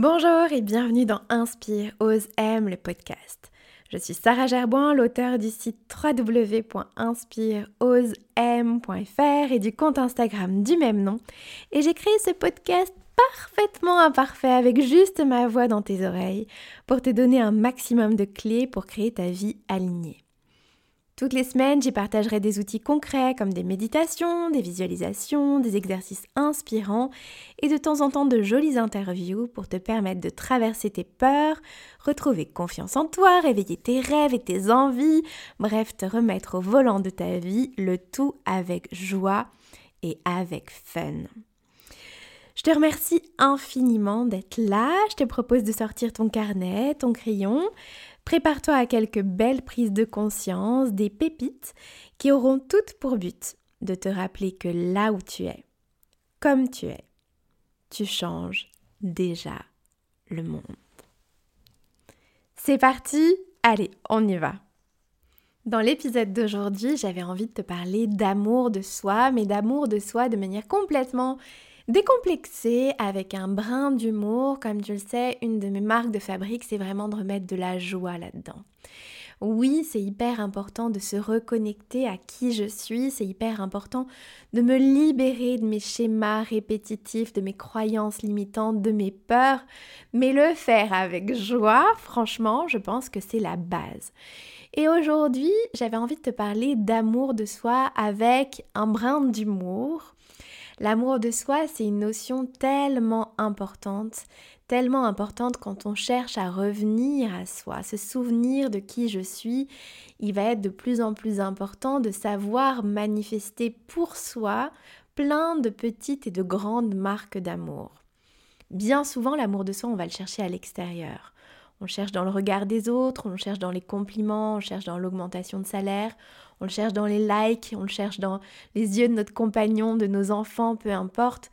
Bonjour et bienvenue dans Inspire, Ose, Aime le podcast. Je suis Sarah Gerboin, l'auteur du site www.inspireosem.fr et du compte Instagram du même nom. Et j'ai créé ce podcast parfaitement imparfait avec juste ma voix dans tes oreilles pour te donner un maximum de clés pour créer ta vie alignée. Toutes les semaines, j'y partagerai des outils concrets comme des méditations, des visualisations, des exercices inspirants et de temps en temps de jolies interviews pour te permettre de traverser tes peurs, retrouver confiance en toi, réveiller tes rêves et tes envies, bref, te remettre au volant de ta vie, le tout avec joie et avec fun. Je te remercie infiniment d'être là. Je te propose de sortir ton carnet, ton crayon, Prépare-toi à quelques belles prises de conscience, des pépites qui auront toutes pour but de te rappeler que là où tu es, comme tu es, tu changes déjà le monde. C'est parti, allez, on y va. Dans l'épisode d'aujourd'hui, j'avais envie de te parler d'amour de soi, mais d'amour de soi de manière complètement décomplexé, avec un brin d'humour. Comme tu le sais, une de mes marques de fabrique, c'est vraiment de remettre de la joie là-dedans. Oui, c'est hyper important de se reconnecter à qui je suis, c'est hyper important de me libérer de mes schémas répétitifs, de mes croyances limitantes, de mes peurs, mais le faire avec joie, franchement, je pense que c'est la base. Et aujourd'hui, j'avais envie de te parler d'amour de soi avec un brin d'humour L'amour de soi, c'est une notion tellement importante, tellement importante quand on cherche à revenir à soi, se souvenir de qui je suis. Il va être de plus en plus important de savoir manifester pour soi plein de petites et de grandes marques d'amour. Bien souvent, l'amour de soi, on va le chercher à l'extérieur. On cherche dans le regard des autres, on cherche dans les compliments, on cherche dans l'augmentation de salaire, on le cherche dans les likes, on le cherche dans les yeux de notre compagnon, de nos enfants, peu importe.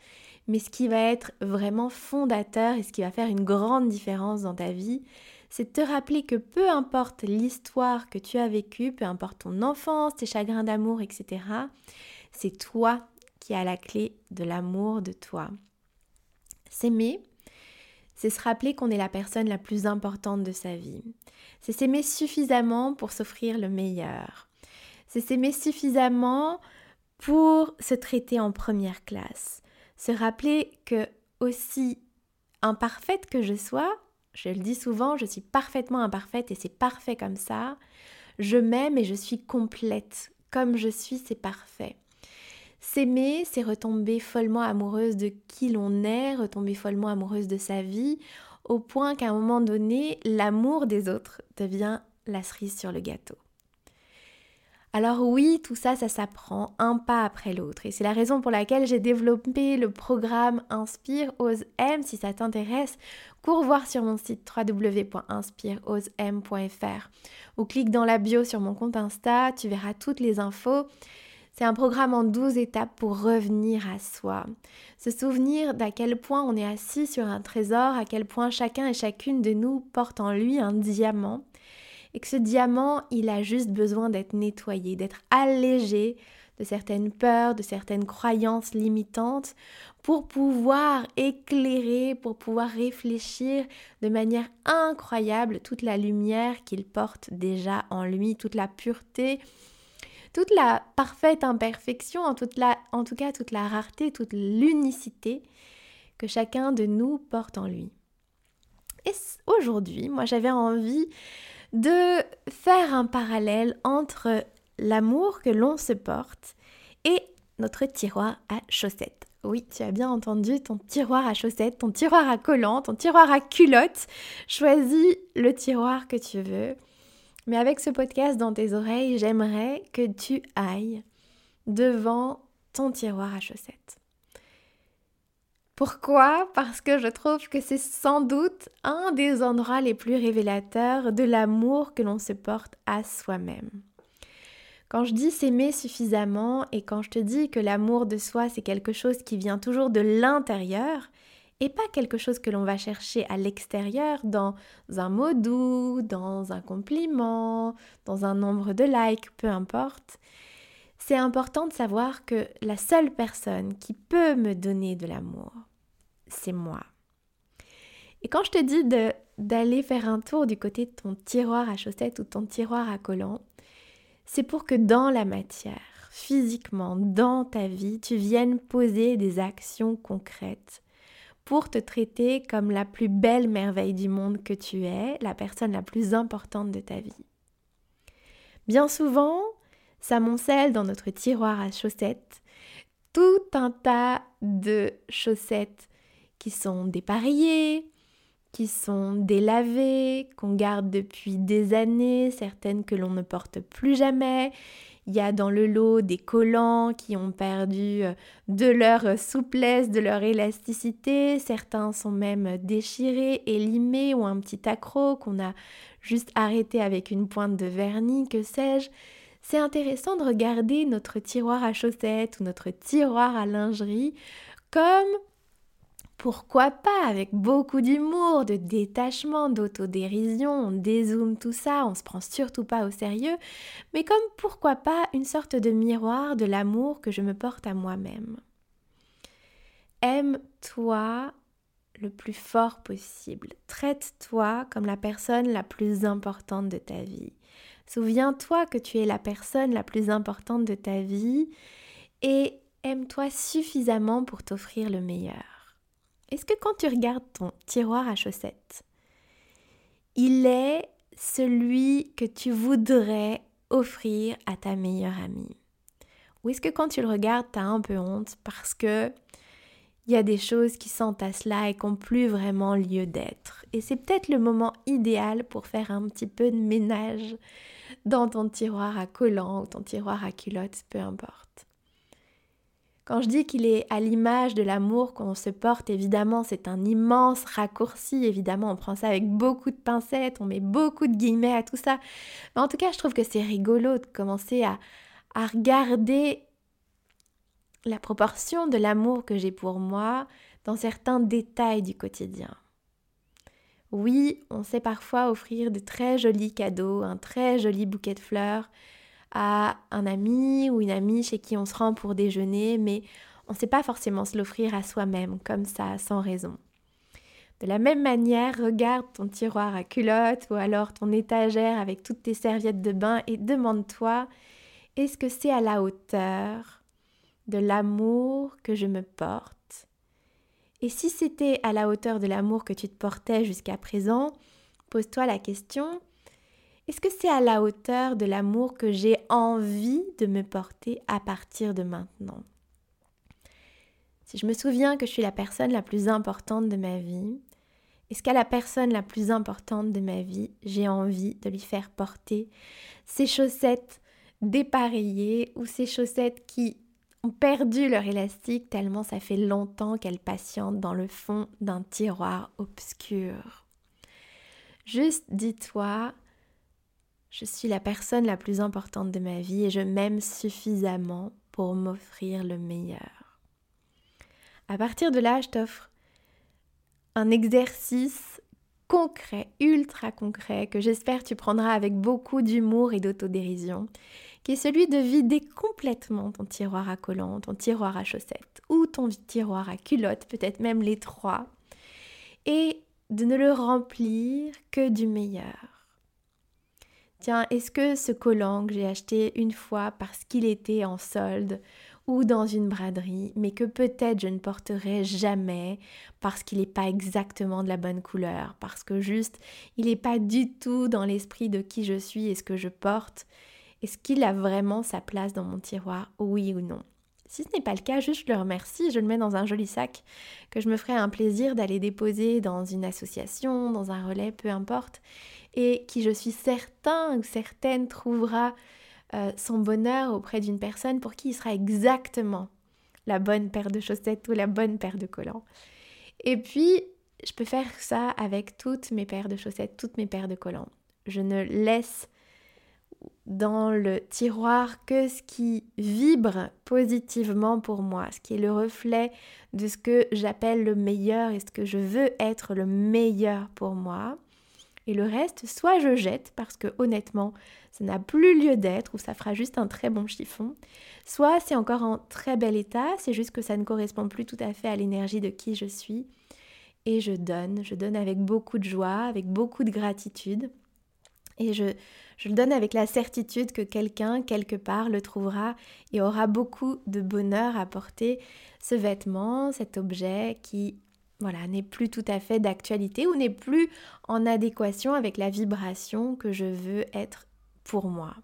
Mais ce qui va être vraiment fondateur et ce qui va faire une grande différence dans ta vie, c'est de te rappeler que peu importe l'histoire que tu as vécue, peu importe ton enfance, tes chagrins d'amour, etc., c'est toi qui as la clé de l'amour de toi. S'aimer, c'est se rappeler qu'on est la personne la plus importante de sa vie. C'est s'aimer suffisamment pour s'offrir le meilleur c'est s'aimer suffisamment pour se traiter en première classe. Se rappeler que aussi imparfaite que je sois, je le dis souvent, je suis parfaitement imparfaite et c'est parfait comme ça. Je m'aime et je suis complète. Comme je suis, c'est parfait. S'aimer, c'est retomber follement amoureuse de qui l'on est, retomber follement amoureuse de sa vie, au point qu'à un moment donné, l'amour des autres devient la cerise sur le gâteau. Alors oui, tout ça, ça s'apprend un pas après l'autre. Et c'est la raison pour laquelle j'ai développé le programme Inspire Ose M. Si ça t'intéresse, cours voir sur mon site www.inspireosem.fr ou clique dans la bio sur mon compte Insta, tu verras toutes les infos. C'est un programme en 12 étapes pour revenir à soi. Se souvenir d'à quel point on est assis sur un trésor, à quel point chacun et chacune de nous porte en lui un diamant et que ce diamant, il a juste besoin d'être nettoyé, d'être allégé de certaines peurs, de certaines croyances limitantes pour pouvoir éclairer, pour pouvoir réfléchir de manière incroyable toute la lumière qu'il porte déjà en lui, toute la pureté, toute la parfaite imperfection, en, toute la, en tout cas toute la rareté, toute l'unicité que chacun de nous porte en lui. Et aujourd'hui, moi j'avais envie de faire un parallèle entre l'amour que l'on se porte et notre tiroir à chaussettes. Oui, tu as bien entendu ton tiroir à chaussettes, ton tiroir à collants, ton tiroir à culottes. Choisis le tiroir que tu veux. Mais avec ce podcast dans tes oreilles, j'aimerais que tu ailles devant ton tiroir à chaussettes. Pourquoi? Parce que je trouve que c'est sans doute un des endroits les plus révélateurs de l'amour que l'on se porte à soi-même. Quand je dis s'aimer suffisamment et quand je te dis que l'amour de soi c'est quelque chose qui vient toujours de l'intérieur et pas quelque chose que l'on va chercher à l'extérieur dans un mot doux, dans un compliment, dans un nombre de likes, peu importe, c'est important de savoir que la seule personne qui peut me donner de l'amour, c'est moi. Et quand je te dis d'aller faire un tour du côté de ton tiroir à chaussettes ou ton tiroir à collants, c'est pour que dans la matière, physiquement, dans ta vie, tu viennes poser des actions concrètes pour te traiter comme la plus belle merveille du monde que tu es, la personne la plus importante de ta vie. Bien souvent, ça moncelle dans notre tiroir à chaussettes tout un tas de chaussettes qui sont dépareillées, qui sont délavées, qu'on garde depuis des années, certaines que l'on ne porte plus jamais. Il y a dans le lot des collants qui ont perdu euh, de leur souplesse, de leur élasticité. Certains sont même déchirés, élimés ou un petit accroc qu'on a juste arrêté avec une pointe de vernis, que sais-je c'est intéressant de regarder notre tiroir à chaussettes ou notre tiroir à lingerie comme pourquoi pas avec beaucoup d'humour, de détachement, d'autodérision, on dézoome tout ça, on se prend surtout pas au sérieux, mais comme pourquoi pas une sorte de miroir de l'amour que je me porte à moi-même. Aime-toi le plus fort possible. Traite-toi comme la personne la plus importante de ta vie. Souviens-toi que tu es la personne la plus importante de ta vie et aime-toi suffisamment pour t'offrir le meilleur. Est-ce que quand tu regardes ton tiroir à chaussettes, il est celui que tu voudrais offrir à ta meilleure amie? Ou est-ce que quand tu le regardes, tu as un peu honte parce que il y a des choses qui s'entassent là et qui n'ont plus vraiment lieu d'être? Et c'est peut-être le moment idéal pour faire un petit peu de ménage dans ton tiroir à collants ou ton tiroir à culottes, peu importe. Quand je dis qu'il est à l'image de l'amour qu'on se porte, évidemment, c'est un immense raccourci. Évidemment, on prend ça avec beaucoup de pincettes, on met beaucoup de guillemets à tout ça. Mais en tout cas, je trouve que c'est rigolo de commencer à, à regarder la proportion de l'amour que j'ai pour moi dans certains détails du quotidien. Oui, on sait parfois offrir de très jolis cadeaux, un très joli bouquet de fleurs à un ami ou une amie chez qui on se rend pour déjeuner, mais on ne sait pas forcément se l'offrir à soi-même comme ça, sans raison. De la même manière, regarde ton tiroir à culottes ou alors ton étagère avec toutes tes serviettes de bain et demande-toi est-ce que c'est à la hauteur de l'amour que je me porte? Et si c'était à la hauteur de l'amour que tu te portais jusqu'à présent, pose-toi la question, est-ce que c'est à la hauteur de l'amour que j'ai envie de me porter à partir de maintenant? Si je me souviens que je suis la personne la plus importante de ma vie, est-ce qu'à la personne la plus importante de ma vie, j'ai envie de lui faire porter ces chaussettes dépareillées ou ces chaussettes qui perdu leur élastique tellement ça fait longtemps qu'elles patientent dans le fond d'un tiroir obscur? Juste dis-toi, je suis la personne la plus importante de ma vie et je m'aime suffisamment pour m'offrir le meilleur. À partir de là, je t'offre un exercice concret, ultra concret, que j'espère tu prendras avec beaucoup d'humour et d'autodérision qui est celui de vider complètement ton tiroir à collants, ton tiroir à chaussettes ou ton tiroir à culottes, peut-être même les trois, et de ne le remplir que du meilleur. Tiens, est-ce que ce collant que j'ai acheté une fois parce qu'il était en solde ou dans une braderie, mais que peut-être je ne porterai jamais parce qu'il n'est pas exactement de la bonne couleur, parce que juste il n'est pas du tout dans l'esprit de qui je suis et ce que je porte, est-ce qu'il a vraiment sa place dans mon tiroir? Oui ou non? Si ce n'est pas le cas, juste je le remercie, je le mets dans un joli sac que je me ferai un plaisir d'aller déposer dans une association, dans un relais, peu importe, et qui je suis certain ou certaine trouvera euh, son bonheur auprès d'une personne pour qui il sera exactement la bonne paire de chaussettes ou la bonne paire de collants. Et puis, je peux faire ça avec toutes mes paires de chaussettes, toutes mes paires de collants. Je ne laisse dans le tiroir que ce qui vibre positivement pour moi, ce qui est le reflet de ce que j'appelle le meilleur et ce que je veux être le meilleur pour moi. Et le reste, soit je jette parce que honnêtement, ça n'a plus lieu d'être ou ça fera juste un très bon chiffon, soit c'est encore en très bel état, c'est juste que ça ne correspond plus tout à fait à l'énergie de qui je suis. et je donne. Je donne avec beaucoup de joie, avec beaucoup de gratitude. Et je, je le donne avec la certitude que quelqu'un, quelque part, le trouvera et aura beaucoup de bonheur à porter ce vêtement, cet objet qui voilà, n'est plus tout à fait d'actualité ou n'est plus en adéquation avec la vibration que je veux être pour moi.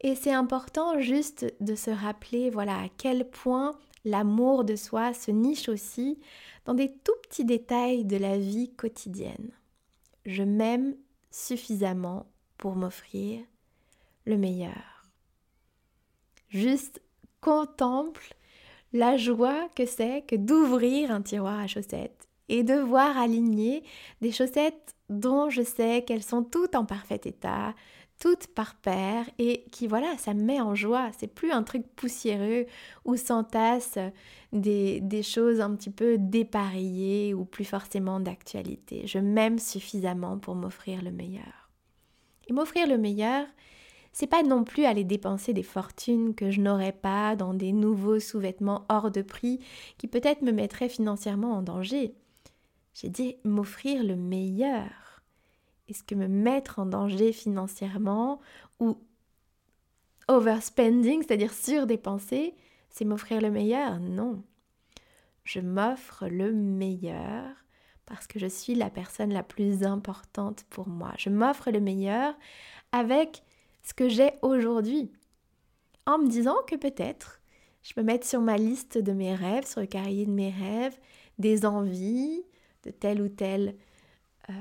Et c'est important juste de se rappeler voilà à quel point l'amour de soi se niche aussi dans des tout petits détails de la vie quotidienne. Je m'aime suffisamment pour m'offrir le meilleur. Juste contemple la joie que c'est que d'ouvrir un tiroir à chaussettes et de voir aligner des chaussettes dont je sais qu'elles sont toutes en parfait état, toutes par paire et qui voilà, ça me met en joie. C'est plus un truc poussiéreux où s'entassent des, des choses un petit peu dépareillées ou plus forcément d'actualité. Je m'aime suffisamment pour m'offrir le meilleur. Et m'offrir le meilleur, c'est pas non plus aller dépenser des fortunes que je n'aurais pas dans des nouveaux sous-vêtements hors de prix qui peut-être me mettraient financièrement en danger. J'ai dit m'offrir le meilleur. Est-ce que me mettre en danger financièrement ou overspending, c'est-à-dire surdépenser, c'est m'offrir le meilleur? Non. Je m'offre le meilleur parce que je suis la personne la plus importante pour moi. Je m'offre le meilleur avec ce que j'ai aujourd'hui. En me disant que peut-être je peux mettre sur ma liste de mes rêves, sur le cahier de mes rêves, des envies de tel ou tel euh,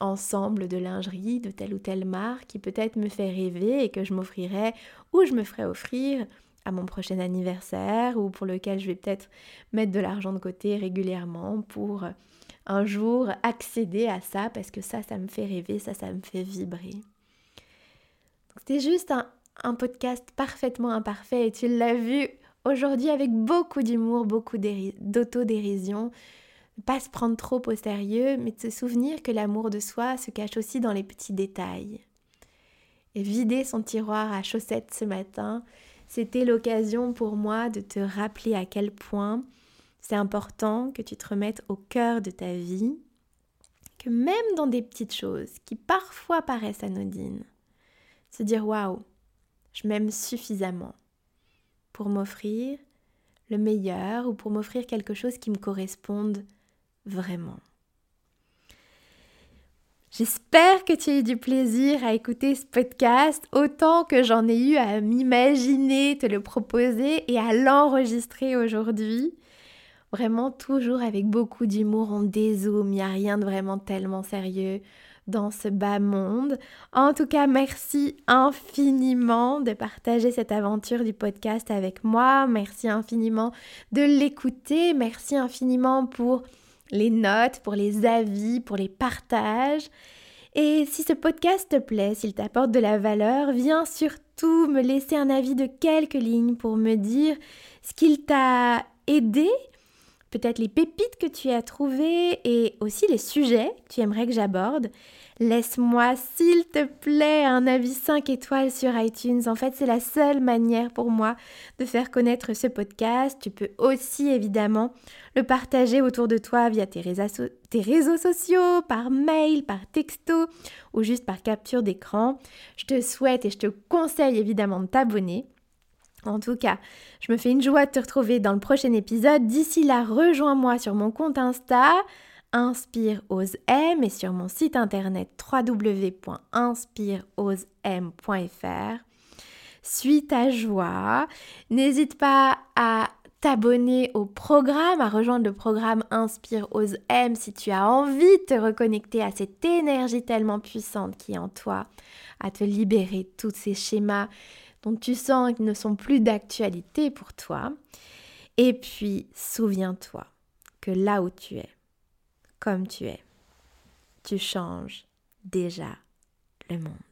ensemble de lingerie, de telle ou telle marque qui peut-être me fait rêver et que je m'offrirais ou je me ferais offrir à mon prochain anniversaire ou pour lequel je vais peut-être mettre de l'argent de côté régulièrement pour un jour accéder à ça parce que ça, ça me fait rêver, ça, ça me fait vibrer. C'était juste un, un podcast parfaitement imparfait et tu l'as vu aujourd'hui avec beaucoup d'humour, beaucoup d'autodérision. Pas se prendre trop au sérieux, mais de se souvenir que l'amour de soi se cache aussi dans les petits détails. Et vider son tiroir à chaussettes ce matin, c'était l'occasion pour moi de te rappeler à quel point c'est important que tu te remettes au cœur de ta vie, que même dans des petites choses qui parfois paraissent anodines, se dire waouh, je m'aime suffisamment pour m'offrir le meilleur ou pour m'offrir quelque chose qui me corresponde vraiment. J'espère que tu as eu du plaisir à écouter ce podcast autant que j'en ai eu à m'imaginer te le proposer et à l'enregistrer aujourd'hui. Vraiment toujours avec beaucoup d'humour, on dézoome, il n'y a rien de vraiment tellement sérieux dans ce bas monde. En tout cas, merci infiniment de partager cette aventure du podcast avec moi. Merci infiniment de l'écouter. Merci infiniment pour les notes, pour les avis, pour les partages. Et si ce podcast te plaît, s'il t'apporte de la valeur, viens surtout me laisser un avis de quelques lignes pour me dire ce qu'il t'a aidé peut-être les pépites que tu as trouvées et aussi les sujets que tu aimerais que j'aborde. Laisse-moi, s'il te plaît, un avis 5 étoiles sur iTunes. En fait, c'est la seule manière pour moi de faire connaître ce podcast. Tu peux aussi, évidemment, le partager autour de toi via tes réseaux, tes réseaux sociaux, par mail, par texto ou juste par capture d'écran. Je te souhaite et je te conseille évidemment de t'abonner. En tout cas, je me fais une joie de te retrouver dans le prochain épisode. D'ici là, rejoins-moi sur mon compte Insta, Inspire M et sur mon site internet www.inspireosem.fr. Suis ta joie. N'hésite pas à t'abonner au programme, à rejoindre le programme Inspire Ose M si tu as envie de te reconnecter à cette énergie tellement puissante qui est en toi, à te libérer de tous ces schémas dont tu sens qu'ils ne sont plus d'actualité pour toi. Et puis, souviens-toi que là où tu es, comme tu es, tu changes déjà le monde.